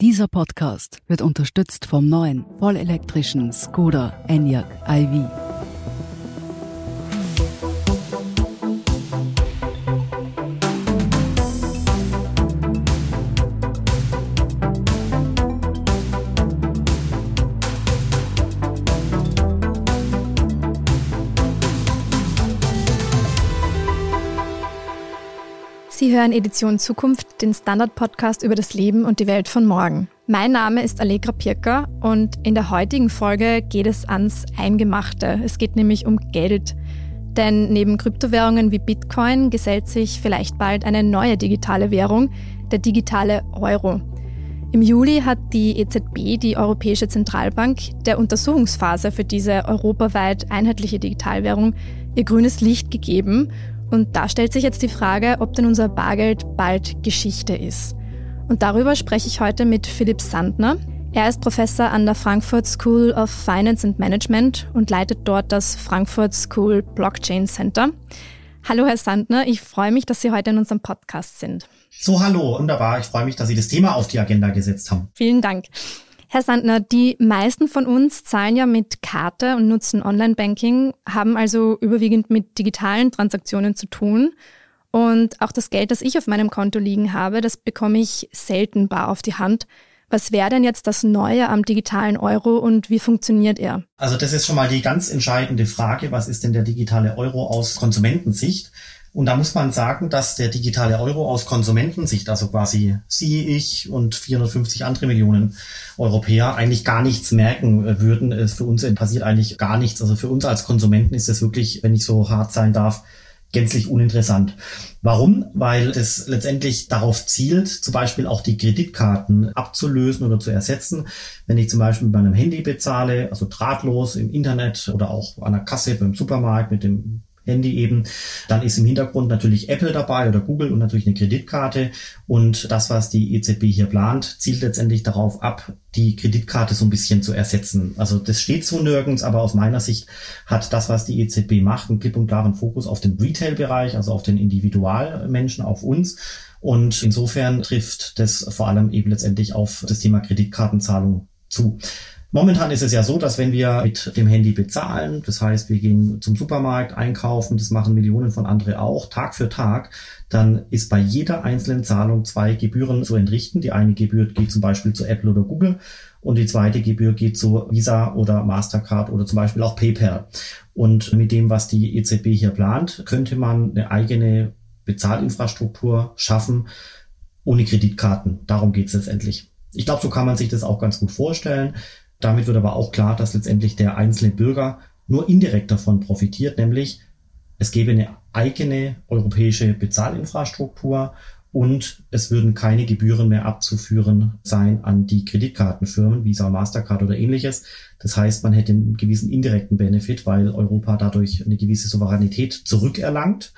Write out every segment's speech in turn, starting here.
Dieser Podcast wird unterstützt vom neuen vollelektrischen Skoda Enyaq iV. Sie hören Edition Zukunft, den Standard-Podcast über das Leben und die Welt von morgen. Mein Name ist Allegra Pirker und in der heutigen Folge geht es ans Eingemachte. Es geht nämlich um Geld. Denn neben Kryptowährungen wie Bitcoin gesellt sich vielleicht bald eine neue digitale Währung, der digitale Euro. Im Juli hat die EZB, die Europäische Zentralbank, der Untersuchungsphase für diese europaweit einheitliche Digitalwährung ihr grünes Licht gegeben und da stellt sich jetzt die Frage, ob denn unser Bargeld bald Geschichte ist. Und darüber spreche ich heute mit Philipp Sandner. Er ist Professor an der Frankfurt School of Finance and Management und leitet dort das Frankfurt School Blockchain Center. Hallo, Herr Sandner, ich freue mich, dass Sie heute in unserem Podcast sind. So, hallo, wunderbar. Ich freue mich, dass Sie das Thema auf die Agenda gesetzt haben. Vielen Dank. Herr Sandner, die meisten von uns zahlen ja mit Karte und nutzen Online-Banking, haben also überwiegend mit digitalen Transaktionen zu tun. Und auch das Geld, das ich auf meinem Konto liegen habe, das bekomme ich selten bar auf die Hand. Was wäre denn jetzt das Neue am digitalen Euro und wie funktioniert er? Also das ist schon mal die ganz entscheidende Frage. Was ist denn der digitale Euro aus Konsumentensicht? Und da muss man sagen, dass der digitale Euro aus Konsumentensicht, also quasi Sie, ich und 450 andere Millionen Europäer eigentlich gar nichts merken äh, würden. Für uns passiert eigentlich gar nichts. Also für uns als Konsumenten ist es wirklich, wenn ich so hart sein darf, gänzlich uninteressant. Warum? Weil es letztendlich darauf zielt, zum Beispiel auch die Kreditkarten abzulösen oder zu ersetzen. Wenn ich zum Beispiel mit meinem Handy bezahle, also drahtlos im Internet oder auch an der Kasse beim Supermarkt mit dem Handy eben. Dann ist im Hintergrund natürlich Apple dabei oder Google und natürlich eine Kreditkarte. Und das, was die EZB hier plant, zielt letztendlich darauf ab, die Kreditkarte so ein bisschen zu ersetzen. Also das steht so nirgends, aber aus meiner Sicht hat das, was die EZB macht, einen klipp und klaren Fokus auf den Retail-Bereich, also auf den Individualmenschen, auf uns. Und insofern trifft das vor allem eben letztendlich auf das Thema Kreditkartenzahlung zu. Momentan ist es ja so, dass wenn wir mit dem Handy bezahlen, das heißt, wir gehen zum Supermarkt einkaufen, das machen Millionen von andere auch, Tag für Tag, dann ist bei jeder einzelnen Zahlung zwei Gebühren zu entrichten. Die eine Gebühr geht zum Beispiel zu Apple oder Google und die zweite Gebühr geht zu Visa oder Mastercard oder zum Beispiel auch PayPal. Und mit dem, was die EZB hier plant, könnte man eine eigene Bezahlinfrastruktur schaffen ohne Kreditkarten. Darum geht es letztendlich. Ich glaube, so kann man sich das auch ganz gut vorstellen. Damit wird aber auch klar, dass letztendlich der einzelne Bürger nur indirekt davon profitiert, nämlich es gäbe eine eigene europäische Bezahlinfrastruktur und es würden keine Gebühren mehr abzuführen sein an die Kreditkartenfirmen, Visa, Mastercard oder ähnliches. Das heißt, man hätte einen gewissen indirekten Benefit, weil Europa dadurch eine gewisse Souveränität zurückerlangt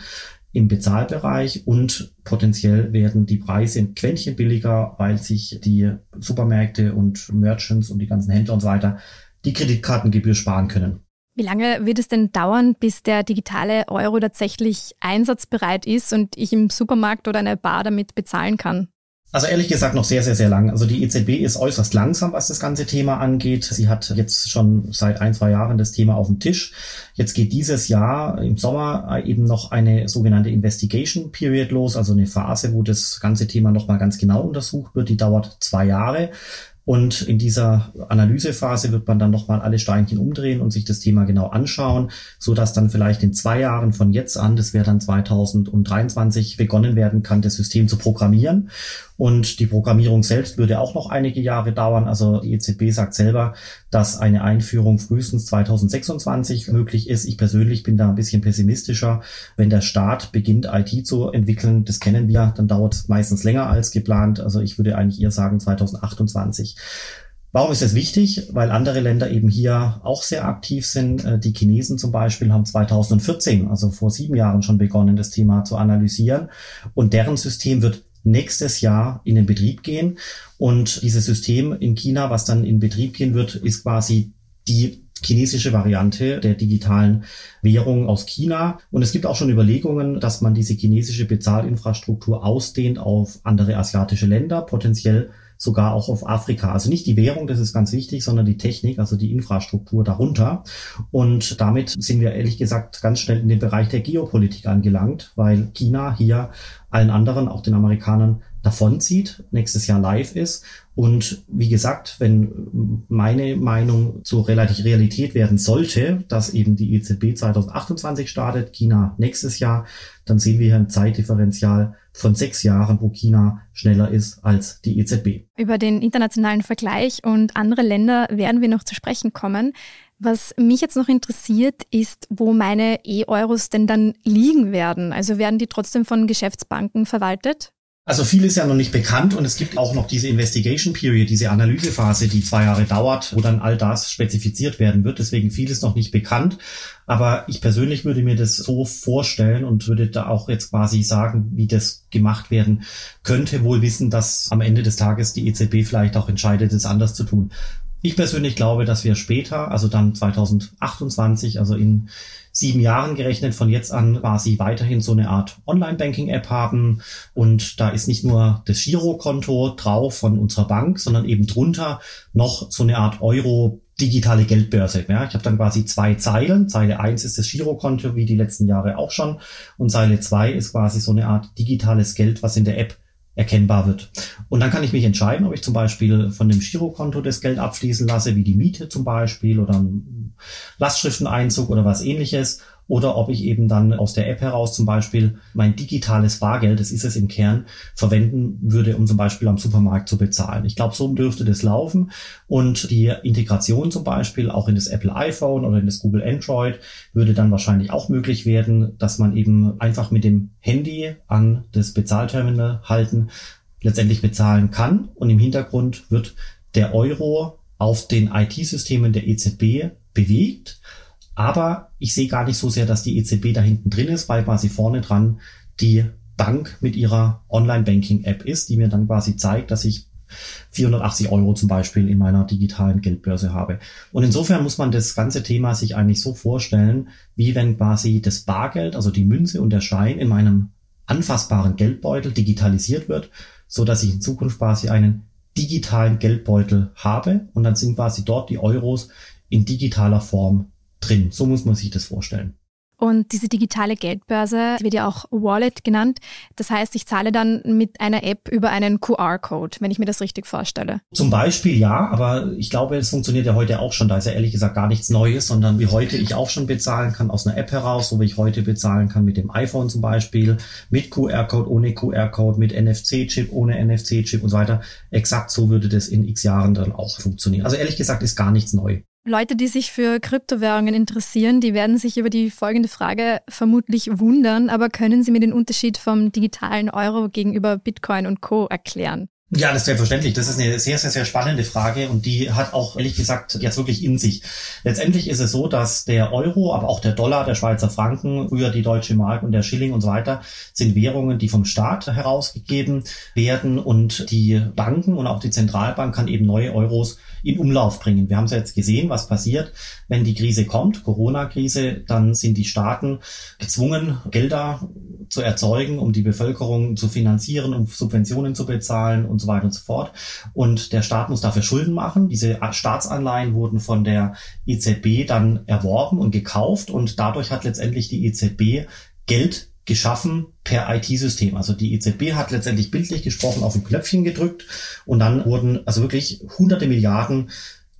im Bezahlbereich und potenziell werden die Preise ein Quäntchen billiger, weil sich die Supermärkte und Merchants und die ganzen Händler und so weiter die Kreditkartengebühr sparen können. Wie lange wird es denn dauern, bis der digitale Euro tatsächlich einsatzbereit ist und ich im Supermarkt oder einer Bar damit bezahlen kann? Also ehrlich gesagt noch sehr, sehr, sehr lang. Also die EZB ist äußerst langsam, was das ganze Thema angeht. Sie hat jetzt schon seit ein, zwei Jahren das Thema auf dem Tisch. Jetzt geht dieses Jahr im Sommer eben noch eine sogenannte Investigation Period los, also eine Phase, wo das ganze Thema nochmal ganz genau untersucht wird. Die dauert zwei Jahre. Und in dieser Analysephase wird man dann nochmal alle Steinchen umdrehen und sich das Thema genau anschauen, so dass dann vielleicht in zwei Jahren von jetzt an, das wäre dann 2023, begonnen werden kann, das System zu programmieren. Und die Programmierung selbst würde auch noch einige Jahre dauern. Also die EZB sagt selber, dass eine Einführung frühestens 2026 möglich ist. Ich persönlich bin da ein bisschen pessimistischer. Wenn der Staat beginnt, IT zu entwickeln, das kennen wir, dann dauert es meistens länger als geplant. Also ich würde eigentlich eher sagen 2028. Warum ist es wichtig? Weil andere Länder eben hier auch sehr aktiv sind. Äh, die Chinesen zum Beispiel haben 2014, also vor sieben Jahren schon begonnen, das Thema zu analysieren. Und deren System wird nächstes Jahr in den Betrieb gehen. Und dieses System in China, was dann in Betrieb gehen wird, ist quasi die chinesische Variante der digitalen Währung aus China. Und es gibt auch schon Überlegungen, dass man diese chinesische Bezahlinfrastruktur ausdehnt auf andere asiatische Länder, potenziell sogar auch auf Afrika. Also nicht die Währung, das ist ganz wichtig, sondern die Technik, also die Infrastruktur darunter. Und damit sind wir ehrlich gesagt ganz schnell in den Bereich der Geopolitik angelangt, weil China hier allen anderen, auch den Amerikanern, davonzieht, nächstes Jahr live ist. Und wie gesagt, wenn meine Meinung zur relativ Realität werden sollte, dass eben die EZB 2028 startet, China nächstes Jahr, dann sehen wir hier ein Zeitdifferenzial von sechs Jahren, wo China schneller ist als die EZB. Über den internationalen Vergleich und andere Länder werden wir noch zu sprechen kommen. Was mich jetzt noch interessiert, ist, wo meine E-Euros denn dann liegen werden. Also werden die trotzdem von Geschäftsbanken verwaltet? Also viel ist ja noch nicht bekannt und es gibt auch noch diese Investigation Period, diese Analysephase, die zwei Jahre dauert, wo dann all das spezifiziert werden wird. Deswegen viel ist noch nicht bekannt. Aber ich persönlich würde mir das so vorstellen und würde da auch jetzt quasi sagen, wie das gemacht werden könnte, wohl wissen, dass am Ende des Tages die EZB vielleicht auch entscheidet, es anders zu tun. Ich persönlich glaube, dass wir später, also dann 2028, also in sieben Jahren gerechnet von jetzt an quasi weiterhin so eine Art Online-Banking-App haben. Und da ist nicht nur das Girokonto drauf von unserer Bank, sondern eben drunter noch so eine Art Euro digitale Geldbörse. Ja, ich habe dann quasi zwei Zeilen. Zeile eins ist das Girokonto, wie die letzten Jahre auch schon. Und Zeile zwei ist quasi so eine Art digitales Geld, was in der App erkennbar wird. Und dann kann ich mich entscheiden, ob ich zum Beispiel von dem Girokonto das Geld abfließen lasse, wie die Miete zum Beispiel oder ein Lastschrifteneinzug oder was ähnliches. Oder ob ich eben dann aus der App heraus zum Beispiel mein digitales Bargeld, das ist es im Kern, verwenden würde, um zum Beispiel am Supermarkt zu bezahlen. Ich glaube, so dürfte das laufen. Und die Integration zum Beispiel auch in das Apple iPhone oder in das Google Android würde dann wahrscheinlich auch möglich werden, dass man eben einfach mit dem Handy an das Bezahlterminal halten letztendlich bezahlen kann. Und im Hintergrund wird der Euro auf den IT-Systemen der EZB bewegt aber ich sehe gar nicht so sehr, dass die EZB da hinten drin ist, weil quasi vorne dran die Bank mit ihrer Online-Banking-App ist, die mir dann quasi zeigt, dass ich 480 Euro zum Beispiel in meiner digitalen Geldbörse habe. Und insofern muss man das ganze Thema sich eigentlich so vorstellen, wie wenn quasi das Bargeld, also die Münze und der Schein in meinem anfassbaren Geldbeutel digitalisiert wird, so dass ich in Zukunft quasi einen digitalen Geldbeutel habe und dann sind quasi dort die Euros in digitaler Form drin. So muss man sich das vorstellen. Und diese digitale Geldbörse wird ja auch Wallet genannt. Das heißt, ich zahle dann mit einer App über einen QR-Code, wenn ich mir das richtig vorstelle. Zum Beispiel ja, aber ich glaube, es funktioniert ja heute auch schon. Da ist ja ehrlich gesagt gar nichts Neues, sondern wie heute ich auch schon bezahlen kann aus einer App heraus, so wie ich heute bezahlen kann mit dem iPhone zum Beispiel, mit QR-Code, ohne QR-Code, mit NFC-Chip, ohne NFC-Chip und so weiter. Exakt so würde das in x Jahren dann auch funktionieren. Also ehrlich gesagt ist gar nichts neu. Leute, die sich für Kryptowährungen interessieren, die werden sich über die folgende Frage vermutlich wundern, aber können Sie mir den Unterschied vom digitalen Euro gegenüber Bitcoin und Co erklären? Ja, das ist selbstverständlich. Das ist eine sehr, sehr, sehr spannende Frage und die hat auch ehrlich gesagt jetzt wirklich in sich. Letztendlich ist es so, dass der Euro, aber auch der Dollar, der Schweizer Franken, früher die deutsche Mark und der Schilling und so weiter sind Währungen, die vom Staat herausgegeben werden und die Banken und auch die Zentralbank kann eben neue Euros in Umlauf bringen. Wir haben es jetzt gesehen, was passiert, wenn die Krise kommt, Corona-Krise, dann sind die Staaten gezwungen, Gelder zu erzeugen, um die Bevölkerung zu finanzieren, um Subventionen zu bezahlen und so weiter und so fort. Und der Staat muss dafür Schulden machen. Diese Staatsanleihen wurden von der EZB dann erworben und gekauft und dadurch hat letztendlich die EZB Geld geschaffen per IT-System. Also die EZB hat letztendlich bildlich gesprochen auf ein Knöpfchen gedrückt und dann wurden also wirklich hunderte Milliarden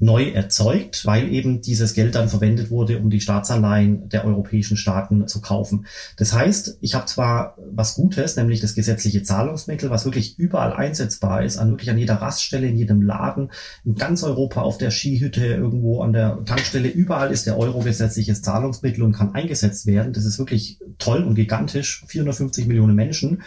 neu erzeugt, weil eben dieses Geld dann verwendet wurde, um die Staatsanleihen der europäischen Staaten zu kaufen. Das heißt, ich habe zwar was Gutes, nämlich das gesetzliche Zahlungsmittel, was wirklich überall einsetzbar ist, an wirklich an jeder Raststelle, in jedem Laden, in ganz Europa, auf der Skihütte, irgendwo an der Tankstelle, überall ist der Euro gesetzliches Zahlungsmittel und kann eingesetzt werden. Das ist wirklich toll und gigantisch. 450 Millionen Menschen.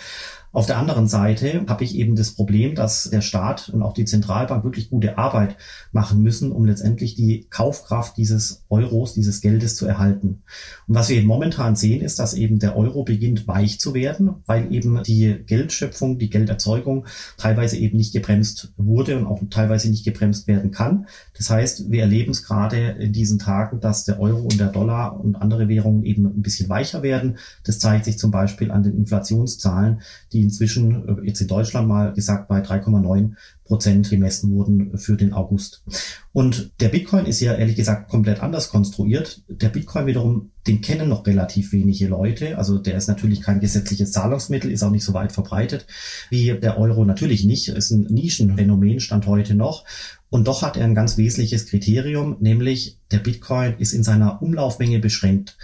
Auf der anderen Seite habe ich eben das Problem, dass der Staat und auch die Zentralbank wirklich gute Arbeit machen müssen, um letztendlich die Kaufkraft dieses Euros, dieses Geldes zu erhalten. Und was wir momentan sehen, ist, dass eben der Euro beginnt weich zu werden, weil eben die Geldschöpfung, die Gelderzeugung teilweise eben nicht gebremst wurde und auch teilweise nicht gebremst werden kann. Das heißt, wir erleben es gerade in diesen Tagen, dass der Euro und der Dollar und andere Währungen eben ein bisschen weicher werden. Das zeigt sich zum Beispiel an den Inflationszahlen, die inzwischen äh, jetzt in Deutschland mal gesagt bei 3,9 Prozent gemessen wurden für den August. Und der Bitcoin ist ja ehrlich gesagt komplett anders konstruiert. Der Bitcoin wiederum, den kennen noch relativ wenige Leute. Also der ist natürlich kein gesetzliches Zahlungsmittel, ist auch nicht so weit verbreitet wie der Euro natürlich nicht. Ist ein Nischenphänomen, stand heute noch. Und doch hat er ein ganz wesentliches Kriterium, nämlich der Bitcoin ist in seiner Umlaufmenge beschränkt.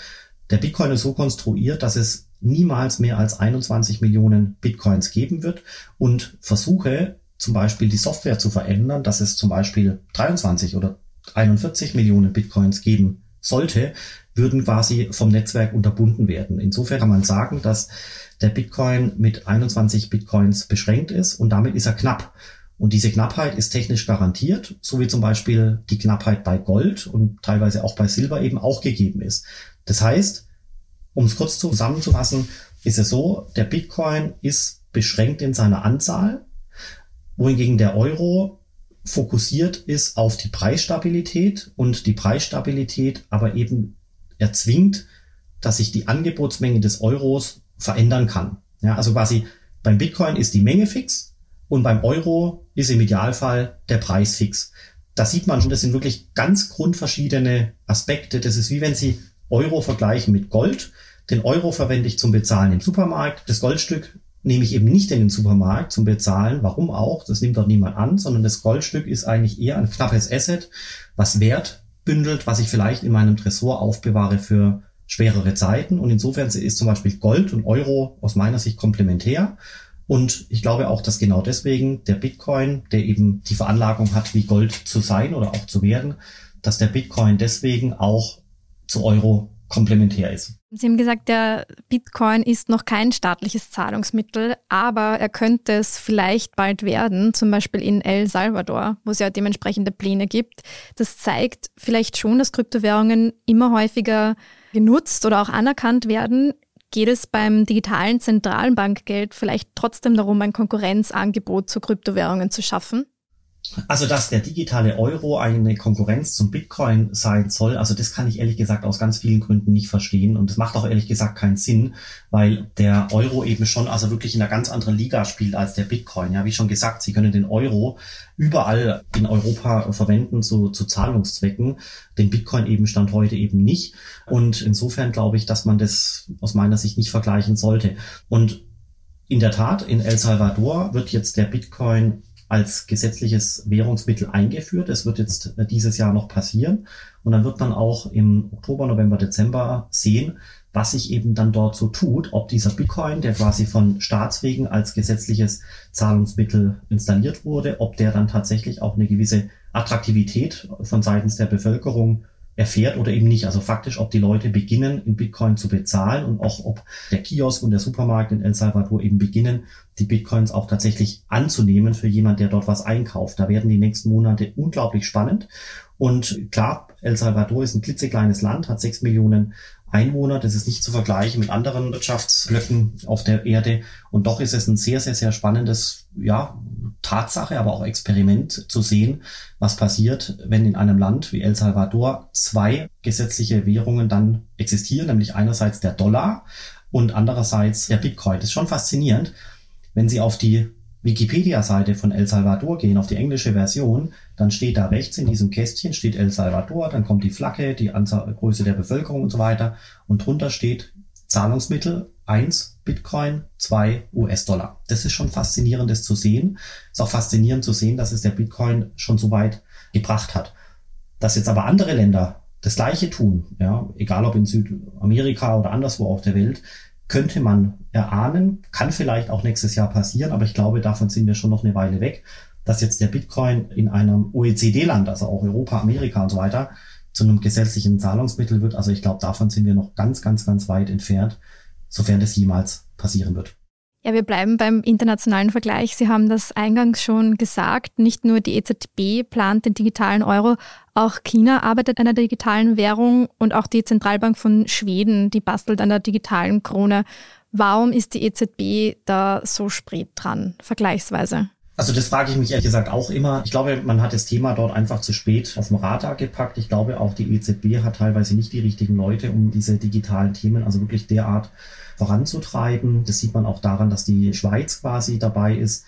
Der Bitcoin ist so konstruiert, dass es niemals mehr als 21 Millionen Bitcoins geben wird und Versuche, zum Beispiel die Software zu verändern, dass es zum Beispiel 23 oder 41 Millionen Bitcoins geben sollte, würden quasi vom Netzwerk unterbunden werden. Insofern kann man sagen, dass der Bitcoin mit 21 Bitcoins beschränkt ist und damit ist er knapp. Und diese Knappheit ist technisch garantiert, so wie zum Beispiel die Knappheit bei Gold und teilweise auch bei Silber eben auch gegeben ist. Das heißt, um es kurz zusammenzufassen, ist es so, der Bitcoin ist beschränkt in seiner Anzahl, wohingegen der Euro fokussiert ist auf die Preisstabilität und die Preisstabilität aber eben erzwingt, dass sich die Angebotsmenge des Euros verändern kann. Ja, also quasi beim Bitcoin ist die Menge fix und beim Euro ist im Idealfall der Preis fix. Da sieht man schon, das sind wirklich ganz grundverschiedene Aspekte. Das ist wie wenn Sie Euro vergleichen mit Gold. Den Euro verwende ich zum Bezahlen im Supermarkt. Das Goldstück nehme ich eben nicht in den Supermarkt zum Bezahlen. Warum auch? Das nimmt dort niemand an, sondern das Goldstück ist eigentlich eher ein knappes Asset, was Wert bündelt, was ich vielleicht in meinem Tresor aufbewahre für schwerere Zeiten. Und insofern ist zum Beispiel Gold und Euro aus meiner Sicht komplementär. Und ich glaube auch, dass genau deswegen der Bitcoin, der eben die Veranlagung hat, wie Gold zu sein oder auch zu werden, dass der Bitcoin deswegen auch zu Euro komplementär ist. Sie haben gesagt, der Bitcoin ist noch kein staatliches Zahlungsmittel, aber er könnte es vielleicht bald werden, zum Beispiel in El Salvador, wo es ja dementsprechende Pläne gibt. Das zeigt vielleicht schon, dass Kryptowährungen immer häufiger genutzt oder auch anerkannt werden. Geht es beim digitalen Zentralbankgeld vielleicht trotzdem darum, ein Konkurrenzangebot zu Kryptowährungen zu schaffen? Also, dass der digitale Euro eine Konkurrenz zum Bitcoin sein soll, also das kann ich ehrlich gesagt aus ganz vielen Gründen nicht verstehen. Und das macht auch ehrlich gesagt keinen Sinn, weil der Euro eben schon also wirklich in einer ganz anderen Liga spielt als der Bitcoin. Ja, wie schon gesagt, Sie können den Euro überall in Europa verwenden zu, zu Zahlungszwecken. Den Bitcoin eben stand heute eben nicht. Und insofern glaube ich, dass man das aus meiner Sicht nicht vergleichen sollte. Und in der Tat, in El Salvador wird jetzt der Bitcoin als gesetzliches Währungsmittel eingeführt. Es wird jetzt äh, dieses Jahr noch passieren. Und dann wird man auch im Oktober, November, Dezember sehen, was sich eben dann dort so tut, ob dieser Bitcoin, der quasi von Staatswegen als gesetzliches Zahlungsmittel installiert wurde, ob der dann tatsächlich auch eine gewisse Attraktivität von seitens der Bevölkerung erfährt oder eben nicht. Also faktisch, ob die Leute beginnen, in Bitcoin zu bezahlen und auch ob der Kiosk und der Supermarkt in El Salvador eben beginnen, die Bitcoins auch tatsächlich anzunehmen für jemand, der dort was einkauft. Da werden die nächsten Monate unglaublich spannend. Und klar, El Salvador ist ein klitzekleines Land, hat sechs Millionen Einwohner. Das ist nicht zu vergleichen mit anderen Wirtschaftsblöcken auf der Erde. Und doch ist es ein sehr, sehr, sehr spannendes, ja, Tatsache, aber auch Experiment zu sehen, was passiert, wenn in einem Land wie El Salvador zwei gesetzliche Währungen dann existieren, nämlich einerseits der Dollar und andererseits der Bitcoin. Das ist schon faszinierend. Wenn Sie auf die Wikipedia-Seite von El Salvador gehen, auf die englische Version, dann steht da rechts in diesem Kästchen steht El Salvador, dann kommt die Flagge, die Anzahl, Größe der Bevölkerung und so weiter und drunter steht Zahlungsmittel 1 Bitcoin, 2 US-Dollar. Das ist schon faszinierend, das zu sehen. Ist auch faszinierend zu sehen, dass es der Bitcoin schon so weit gebracht hat. Dass jetzt aber andere Länder das Gleiche tun, ja, egal ob in Südamerika oder anderswo auf der Welt, könnte man erahnen, kann vielleicht auch nächstes Jahr passieren, aber ich glaube, davon sind wir schon noch eine Weile weg, dass jetzt der Bitcoin in einem OECD-Land, also auch Europa, Amerika und so weiter, zu einem gesetzlichen Zahlungsmittel wird. Also ich glaube, davon sind wir noch ganz, ganz, ganz weit entfernt, sofern das jemals passieren wird. Ja, wir bleiben beim internationalen Vergleich. Sie haben das eingangs schon gesagt. Nicht nur die EZB plant den digitalen Euro, auch China arbeitet an einer digitalen Währung und auch die Zentralbank von Schweden, die bastelt an der digitalen Krone. Warum ist die EZB da so spät dran, vergleichsweise? Also das frage ich mich ehrlich gesagt auch immer. Ich glaube, man hat das Thema dort einfach zu spät auf dem Radar gepackt. Ich glaube, auch die EZB hat teilweise nicht die richtigen Leute, um diese digitalen Themen also wirklich derart voranzutreiben. Das sieht man auch daran, dass die Schweiz quasi dabei ist,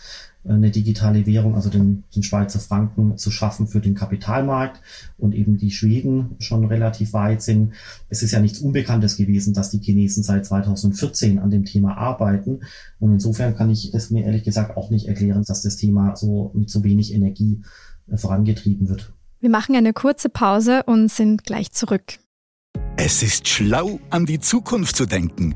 eine digitale Währung, also den, den Schweizer Franken zu schaffen für den Kapitalmarkt und eben die Schweden schon relativ weit sind. Es ist ja nichts Unbekanntes gewesen, dass die Chinesen seit 2014 an dem Thema arbeiten. Und insofern kann ich es mir ehrlich gesagt auch nicht erklären, dass das Thema so mit so wenig Energie äh, vorangetrieben wird. Wir machen eine kurze Pause und sind gleich zurück. Es ist schlau, an die Zukunft zu denken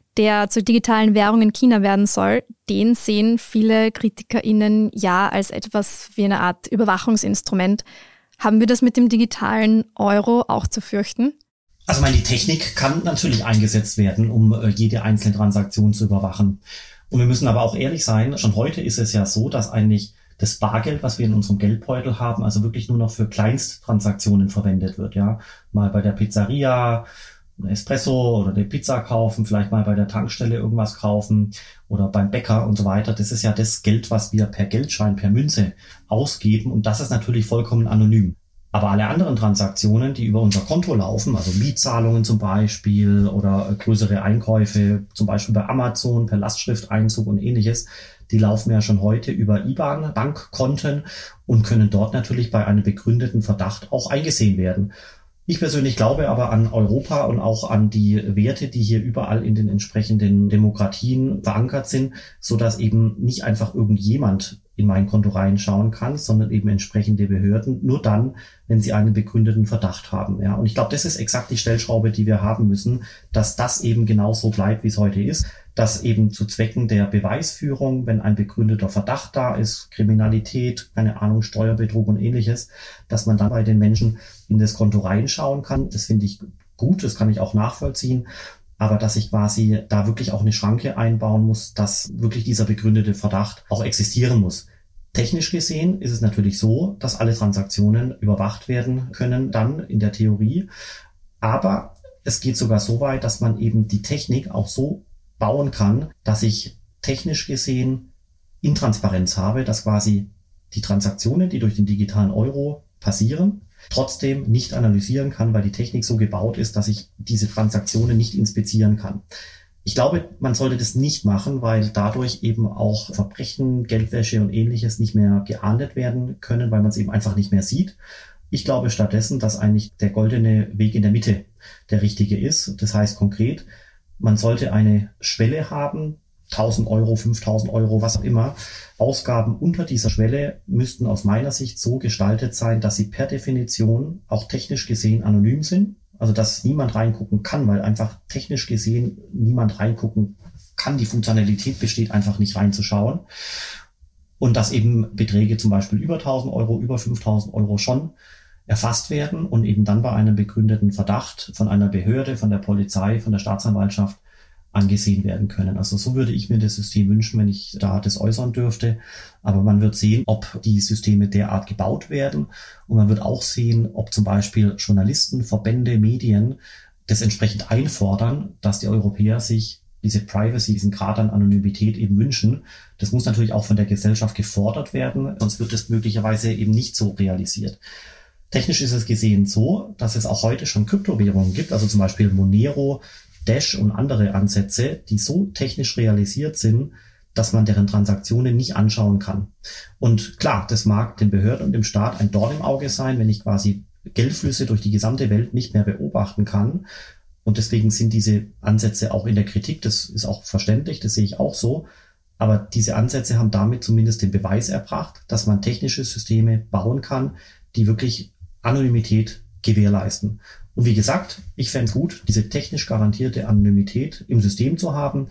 der zur digitalen Währung in China werden soll, den sehen viele KritikerInnen ja als etwas wie eine Art Überwachungsinstrument. Haben wir das mit dem digitalen Euro auch zu fürchten? Also meine, die Technik kann natürlich eingesetzt werden, um äh, jede einzelne Transaktion zu überwachen. Und wir müssen aber auch ehrlich sein, schon heute ist es ja so, dass eigentlich das Bargeld, was wir in unserem Geldbeutel haben, also wirklich nur noch für Kleinsttransaktionen verwendet wird, ja. Mal bei der Pizzeria, Espresso oder eine Pizza kaufen, vielleicht mal bei der Tankstelle irgendwas kaufen oder beim Bäcker und so weiter. Das ist ja das Geld, was wir per Geldschein, per Münze ausgeben und das ist natürlich vollkommen anonym. Aber alle anderen Transaktionen, die über unser Konto laufen, also Mietzahlungen zum Beispiel oder größere Einkäufe, zum Beispiel bei Amazon per Lastschrifteinzug und ähnliches, die laufen ja schon heute über IBAN, Bankkonten und können dort natürlich bei einem begründeten Verdacht auch eingesehen werden. Ich persönlich glaube aber an Europa und auch an die Werte, die hier überall in den entsprechenden Demokratien verankert sind, so dass eben nicht einfach irgendjemand in mein Konto reinschauen kann, sondern eben entsprechende Behörden, nur dann, wenn sie einen begründeten Verdacht haben. Ja, und ich glaube, das ist exakt die Stellschraube, die wir haben müssen, dass das eben genauso bleibt, wie es heute ist, dass eben zu Zwecken der Beweisführung, wenn ein begründeter Verdacht da ist, Kriminalität, keine Ahnung, Steuerbetrug und ähnliches, dass man dann bei den Menschen in das Konto reinschauen kann. Das finde ich gut, das kann ich auch nachvollziehen aber dass ich quasi da wirklich auch eine Schranke einbauen muss, dass wirklich dieser begründete Verdacht auch existieren muss. Technisch gesehen ist es natürlich so, dass alle Transaktionen überwacht werden können, dann in der Theorie. Aber es geht sogar so weit, dass man eben die Technik auch so bauen kann, dass ich technisch gesehen Intransparenz habe, dass quasi die Transaktionen, die durch den digitalen Euro passieren, trotzdem nicht analysieren kann, weil die Technik so gebaut ist, dass ich diese Transaktionen nicht inspizieren kann. Ich glaube, man sollte das nicht machen, weil dadurch eben auch Verbrechen, Geldwäsche und ähnliches nicht mehr geahndet werden können, weil man es eben einfach nicht mehr sieht. Ich glaube stattdessen, dass eigentlich der goldene Weg in der Mitte der richtige ist. Das heißt konkret, man sollte eine Schwelle haben, 1000 Euro, 5000 Euro, was auch immer. Ausgaben unter dieser Schwelle müssten aus meiner Sicht so gestaltet sein, dass sie per Definition auch technisch gesehen anonym sind. Also dass niemand reingucken kann, weil einfach technisch gesehen niemand reingucken kann. Die Funktionalität besteht einfach nicht reinzuschauen. Und dass eben Beträge zum Beispiel über 1000 Euro, über 5000 Euro schon erfasst werden und eben dann bei einem begründeten Verdacht von einer Behörde, von der Polizei, von der Staatsanwaltschaft angesehen werden können. Also so würde ich mir das System wünschen, wenn ich da das äußern dürfte. Aber man wird sehen, ob die Systeme derart gebaut werden. Und man wird auch sehen, ob zum Beispiel Journalisten, Verbände, Medien das entsprechend einfordern, dass die Europäer sich diese Privacy, diesen Grad an Anonymität eben wünschen. Das muss natürlich auch von der Gesellschaft gefordert werden, sonst wird es möglicherweise eben nicht so realisiert. Technisch ist es gesehen so, dass es auch heute schon Kryptowährungen gibt, also zum Beispiel Monero, Dash und andere Ansätze, die so technisch realisiert sind, dass man deren Transaktionen nicht anschauen kann. Und klar, das mag den Behörden und dem Staat ein Dorn im Auge sein, wenn ich quasi Geldflüsse durch die gesamte Welt nicht mehr beobachten kann. Und deswegen sind diese Ansätze auch in der Kritik. Das ist auch verständlich, das sehe ich auch so. Aber diese Ansätze haben damit zumindest den Beweis erbracht, dass man technische Systeme bauen kann, die wirklich Anonymität gewährleisten. Und wie gesagt, ich fände es gut, diese technisch garantierte Anonymität im System zu haben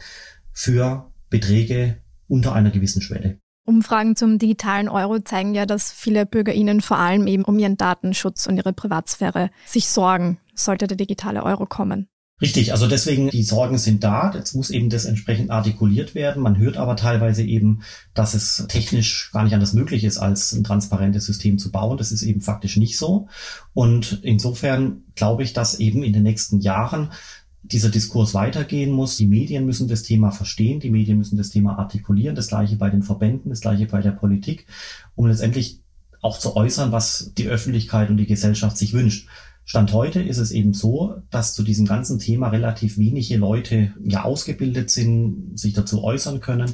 für Beträge unter einer gewissen Schwelle. Umfragen zum digitalen Euro zeigen ja, dass viele BürgerInnen vor allem eben um ihren Datenschutz und ihre Privatsphäre sich sorgen, sollte der digitale Euro kommen. Richtig, also deswegen, die Sorgen sind da. Jetzt muss eben das entsprechend artikuliert werden. Man hört aber teilweise eben, dass es technisch gar nicht anders möglich ist, als ein transparentes System zu bauen. Das ist eben faktisch nicht so. Und insofern glaube ich, dass eben in den nächsten Jahren dieser Diskurs weitergehen muss. Die Medien müssen das Thema verstehen, die Medien müssen das Thema artikulieren, das gleiche bei den Verbänden, das gleiche bei der Politik, um letztendlich auch zu äußern, was die Öffentlichkeit und die Gesellschaft sich wünscht. Stand heute ist es eben so, dass zu diesem ganzen Thema relativ wenige Leute ja ausgebildet sind, sich dazu äußern können,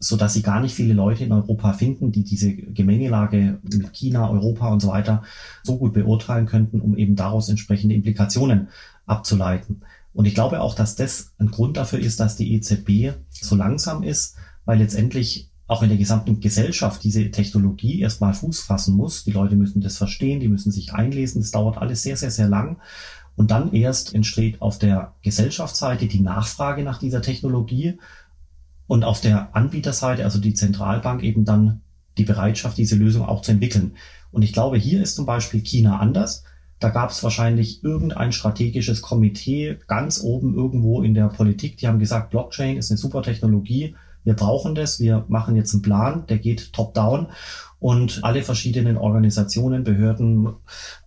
so dass sie gar nicht viele Leute in Europa finden, die diese Gemengelage mit China, Europa und so weiter so gut beurteilen könnten, um eben daraus entsprechende Implikationen abzuleiten. Und ich glaube auch, dass das ein Grund dafür ist, dass die EZB so langsam ist, weil letztendlich auch in der gesamten Gesellschaft diese Technologie erstmal Fuß fassen muss. Die Leute müssen das verstehen, die müssen sich einlesen. Das dauert alles sehr, sehr, sehr lang. Und dann erst entsteht auf der Gesellschaftsseite die Nachfrage nach dieser Technologie und auf der Anbieterseite, also die Zentralbank, eben dann die Bereitschaft, diese Lösung auch zu entwickeln. Und ich glaube, hier ist zum Beispiel China anders. Da gab es wahrscheinlich irgendein strategisches Komitee ganz oben irgendwo in der Politik, die haben gesagt, Blockchain ist eine super Technologie, wir brauchen das, wir machen jetzt einen Plan, der geht top-down und alle verschiedenen Organisationen, Behörden,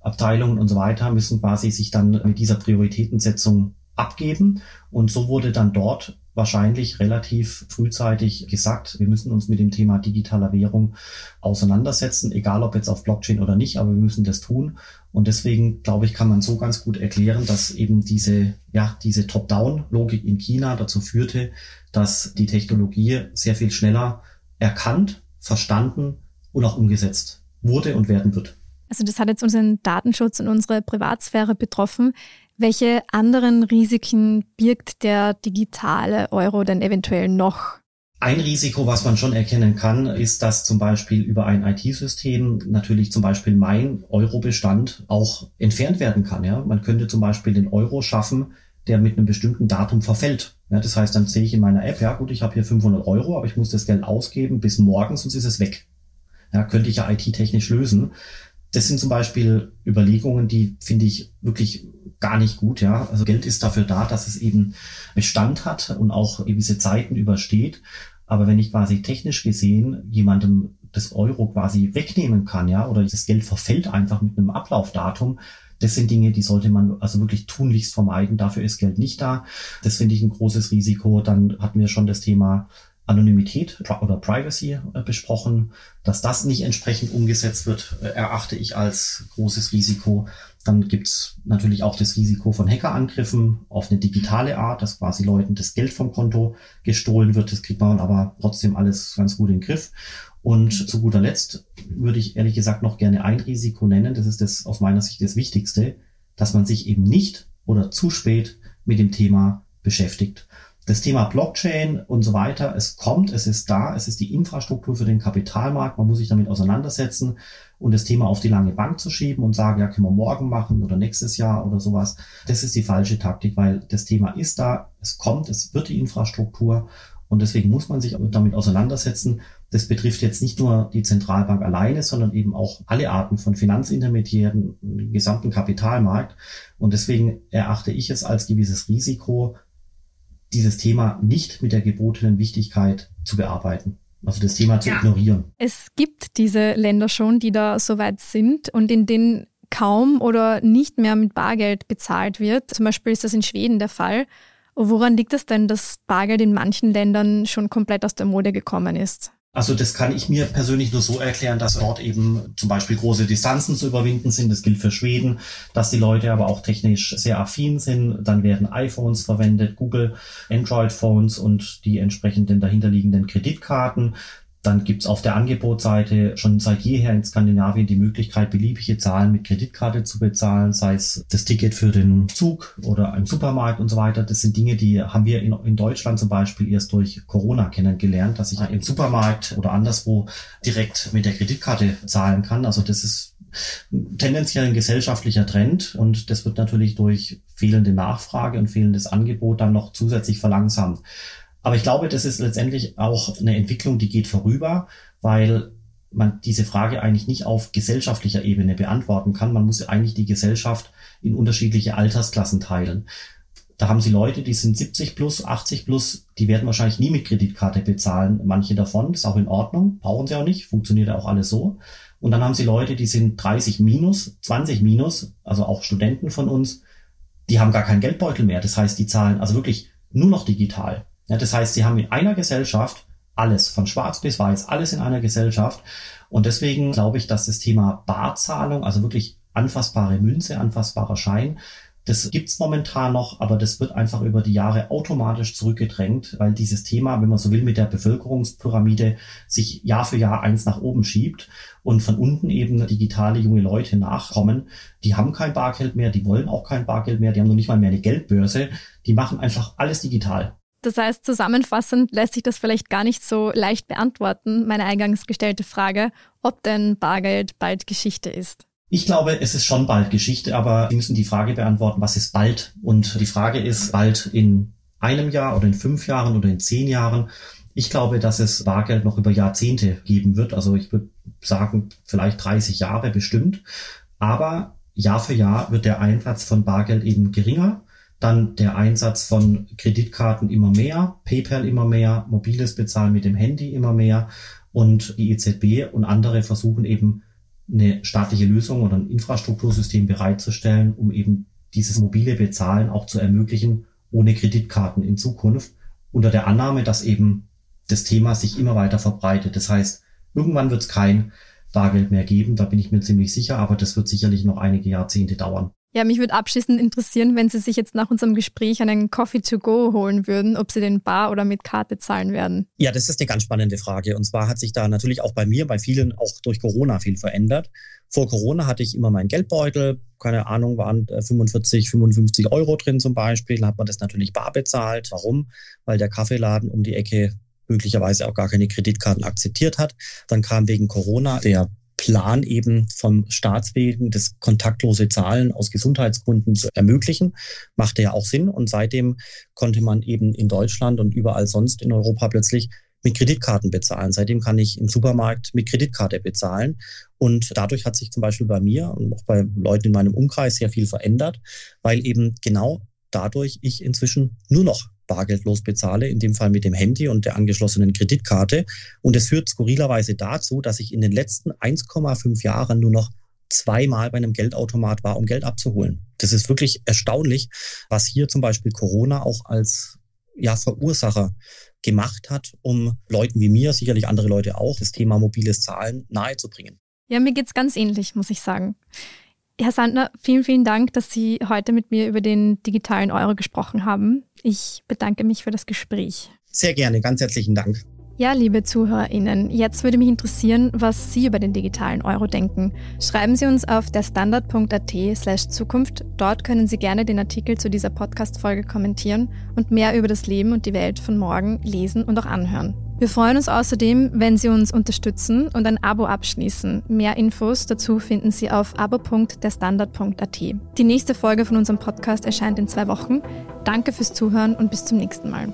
Abteilungen und so weiter müssen quasi sich dann mit dieser Prioritätensetzung abgeben. Und so wurde dann dort wahrscheinlich relativ frühzeitig gesagt, wir müssen uns mit dem Thema digitaler Währung auseinandersetzen, egal ob jetzt auf Blockchain oder nicht, aber wir müssen das tun. Und deswegen, glaube ich, kann man so ganz gut erklären, dass eben diese, ja, diese Top-Down-Logik in China dazu führte, dass die Technologie sehr viel schneller erkannt, verstanden und auch umgesetzt wurde und werden wird. Also das hat jetzt unseren Datenschutz und unsere Privatsphäre betroffen. Welche anderen Risiken birgt der digitale Euro denn eventuell noch? Ein Risiko, was man schon erkennen kann, ist, dass zum Beispiel über ein IT-System natürlich zum Beispiel mein Euro-Bestand auch entfernt werden kann. Ja? Man könnte zum Beispiel den Euro schaffen, der mit einem bestimmten Datum verfällt. Ja, das heißt, dann sehe ich in meiner App, ja gut, ich habe hier 500 Euro, aber ich muss das Geld ausgeben bis morgen, sonst ist es weg. Ja, könnte ich ja IT-technisch lösen. Das sind zum Beispiel Überlegungen, die finde ich wirklich gar nicht gut. Ja, also Geld ist dafür da, dass es eben Bestand hat und auch gewisse Zeiten übersteht. Aber wenn ich quasi technisch gesehen jemandem das Euro quasi wegnehmen kann, ja, oder das Geld verfällt einfach mit einem Ablaufdatum, das sind Dinge, die sollte man also wirklich tunlichst vermeiden. Dafür ist Geld nicht da. Das finde ich ein großes Risiko. Dann hatten wir schon das Thema Anonymität oder Privacy äh, besprochen. Dass das nicht entsprechend umgesetzt wird, äh, erachte ich als großes Risiko. Dann gibt's natürlich auch das Risiko von Hackerangriffen auf eine digitale Art, dass quasi Leuten das Geld vom Konto gestohlen wird. Das kriegt man aber trotzdem alles ganz gut in den Griff. Und zu guter Letzt würde ich ehrlich gesagt noch gerne ein Risiko nennen. Das ist das aus meiner Sicht das Wichtigste, dass man sich eben nicht oder zu spät mit dem Thema beschäftigt das Thema Blockchain und so weiter, es kommt, es ist da, es ist die Infrastruktur für den Kapitalmarkt, man muss sich damit auseinandersetzen und das Thema auf die lange Bank zu schieben und sagen, ja, können wir morgen machen oder nächstes Jahr oder sowas, das ist die falsche Taktik, weil das Thema ist da, es kommt, es wird die Infrastruktur und deswegen muss man sich damit auseinandersetzen. Das betrifft jetzt nicht nur die Zentralbank alleine, sondern eben auch alle Arten von Finanzintermediären, den gesamten Kapitalmarkt. Und deswegen erachte ich es als gewisses Risiko, dieses Thema nicht mit der gebotenen Wichtigkeit zu bearbeiten. Also das Thema zu ja. ignorieren. Es gibt diese Länder schon, die da so weit sind und in denen kaum oder nicht mehr mit Bargeld bezahlt wird. Zum Beispiel ist das in Schweden der Fall. Woran liegt es denn, dass Bargeld in manchen Ländern schon komplett aus der Mode gekommen ist? Also das kann ich mir persönlich nur so erklären, dass dort eben zum Beispiel große Distanzen zu überwinden sind. Das gilt für Schweden, dass die Leute aber auch technisch sehr affin sind. Dann werden iPhones verwendet, Google, Android-Phones und die entsprechenden dahinterliegenden Kreditkarten. Dann gibt's auf der Angebotsseite schon seit jeher in Skandinavien die Möglichkeit, beliebige Zahlen mit Kreditkarte zu bezahlen, sei es das Ticket für den Zug oder im Supermarkt und so weiter. Das sind Dinge, die haben wir in, in Deutschland zum Beispiel erst durch Corona kennengelernt, dass ich im Supermarkt oder anderswo direkt mit der Kreditkarte zahlen kann. Also das ist tendenziell ein gesellschaftlicher Trend und das wird natürlich durch fehlende Nachfrage und fehlendes Angebot dann noch zusätzlich verlangsamt. Aber ich glaube, das ist letztendlich auch eine Entwicklung, die geht vorüber, weil man diese Frage eigentlich nicht auf gesellschaftlicher Ebene beantworten kann. Man muss eigentlich die Gesellschaft in unterschiedliche Altersklassen teilen. Da haben sie Leute, die sind 70 plus, 80 plus, die werden wahrscheinlich nie mit Kreditkarte bezahlen. Manche davon, ist auch in Ordnung, brauchen sie auch nicht, funktioniert ja auch alles so. Und dann haben sie Leute, die sind 30 minus, 20 minus, also auch Studenten von uns, die haben gar keinen Geldbeutel mehr. Das heißt, die zahlen also wirklich nur noch digital. Ja, das heißt, sie haben in einer Gesellschaft alles, von schwarz bis weiß, alles in einer Gesellschaft. Und deswegen glaube ich, dass das Thema Barzahlung, also wirklich anfassbare Münze, anfassbarer Schein, das gibt's momentan noch, aber das wird einfach über die Jahre automatisch zurückgedrängt, weil dieses Thema, wenn man so will, mit der Bevölkerungspyramide sich Jahr für Jahr eins nach oben schiebt und von unten eben digitale junge Leute nachkommen. Die haben kein Bargeld mehr, die wollen auch kein Bargeld mehr, die haben noch nicht mal mehr eine Geldbörse. Die machen einfach alles digital. Das heißt, zusammenfassend lässt sich das vielleicht gar nicht so leicht beantworten, meine eingangs gestellte Frage, ob denn Bargeld bald Geschichte ist. Ich glaube, es ist schon bald Geschichte, aber wir müssen die Frage beantworten, was ist bald? Und die Frage ist bald in einem Jahr oder in fünf Jahren oder in zehn Jahren. Ich glaube, dass es Bargeld noch über Jahrzehnte geben wird. Also ich würde sagen, vielleicht 30 Jahre bestimmt. Aber Jahr für Jahr wird der Einsatz von Bargeld eben geringer. Dann der Einsatz von Kreditkarten immer mehr, PayPal immer mehr, mobiles Bezahlen mit dem Handy immer mehr. Und die EZB und andere versuchen eben eine staatliche Lösung oder ein Infrastruktursystem bereitzustellen, um eben dieses mobile Bezahlen auch zu ermöglichen, ohne Kreditkarten in Zukunft, unter der Annahme, dass eben das Thema sich immer weiter verbreitet. Das heißt, irgendwann wird es kein Bargeld mehr geben, da bin ich mir ziemlich sicher, aber das wird sicherlich noch einige Jahrzehnte dauern. Ja, mich würde abschließend interessieren, wenn Sie sich jetzt nach unserem Gespräch einen Coffee to go holen würden, ob Sie den bar oder mit Karte zahlen werden. Ja, das ist eine ganz spannende Frage. Und zwar hat sich da natürlich auch bei mir, bei vielen auch durch Corona viel verändert. Vor Corona hatte ich immer meinen Geldbeutel, keine Ahnung, waren 45, äh, 55 Euro drin zum Beispiel. Dann hat man das natürlich bar bezahlt. Warum? Weil der Kaffeeladen um die Ecke möglicherweise auch gar keine Kreditkarten akzeptiert hat. Dann kam wegen Corona der Plan eben vom Staatswegen das kontaktlose Zahlen aus Gesundheitsgründen zu ermöglichen. Machte ja auch Sinn. Und seitdem konnte man eben in Deutschland und überall sonst in Europa plötzlich mit Kreditkarten bezahlen. Seitdem kann ich im Supermarkt mit Kreditkarte bezahlen. Und dadurch hat sich zum Beispiel bei mir und auch bei Leuten in meinem Umkreis sehr viel verändert, weil eben genau dadurch ich inzwischen nur noch bargeldlos bezahle, in dem Fall mit dem Handy und der angeschlossenen Kreditkarte. Und es führt skurrilerweise dazu, dass ich in den letzten 1,5 Jahren nur noch zweimal bei einem Geldautomat war, um Geld abzuholen. Das ist wirklich erstaunlich, was hier zum Beispiel Corona auch als ja, Verursacher gemacht hat, um Leuten wie mir, sicherlich andere Leute auch, das Thema mobiles Zahlen nahezubringen. Ja, mir geht's ganz ähnlich, muss ich sagen. Herr Sandner, vielen, vielen Dank, dass Sie heute mit mir über den digitalen Euro gesprochen haben. Ich bedanke mich für das Gespräch. Sehr gerne, ganz herzlichen Dank. Ja, liebe ZuhörerInnen, jetzt würde mich interessieren, was Sie über den digitalen Euro denken. Schreiben Sie uns auf der standard.at slash Zukunft. Dort können Sie gerne den Artikel zu dieser Podcast-Folge kommentieren und mehr über das Leben und die Welt von morgen lesen und auch anhören. Wir freuen uns außerdem, wenn Sie uns unterstützen und ein Abo abschließen. Mehr Infos dazu finden Sie auf abo.derstandard.at. Die nächste Folge von unserem Podcast erscheint in zwei Wochen. Danke fürs Zuhören und bis zum nächsten Mal.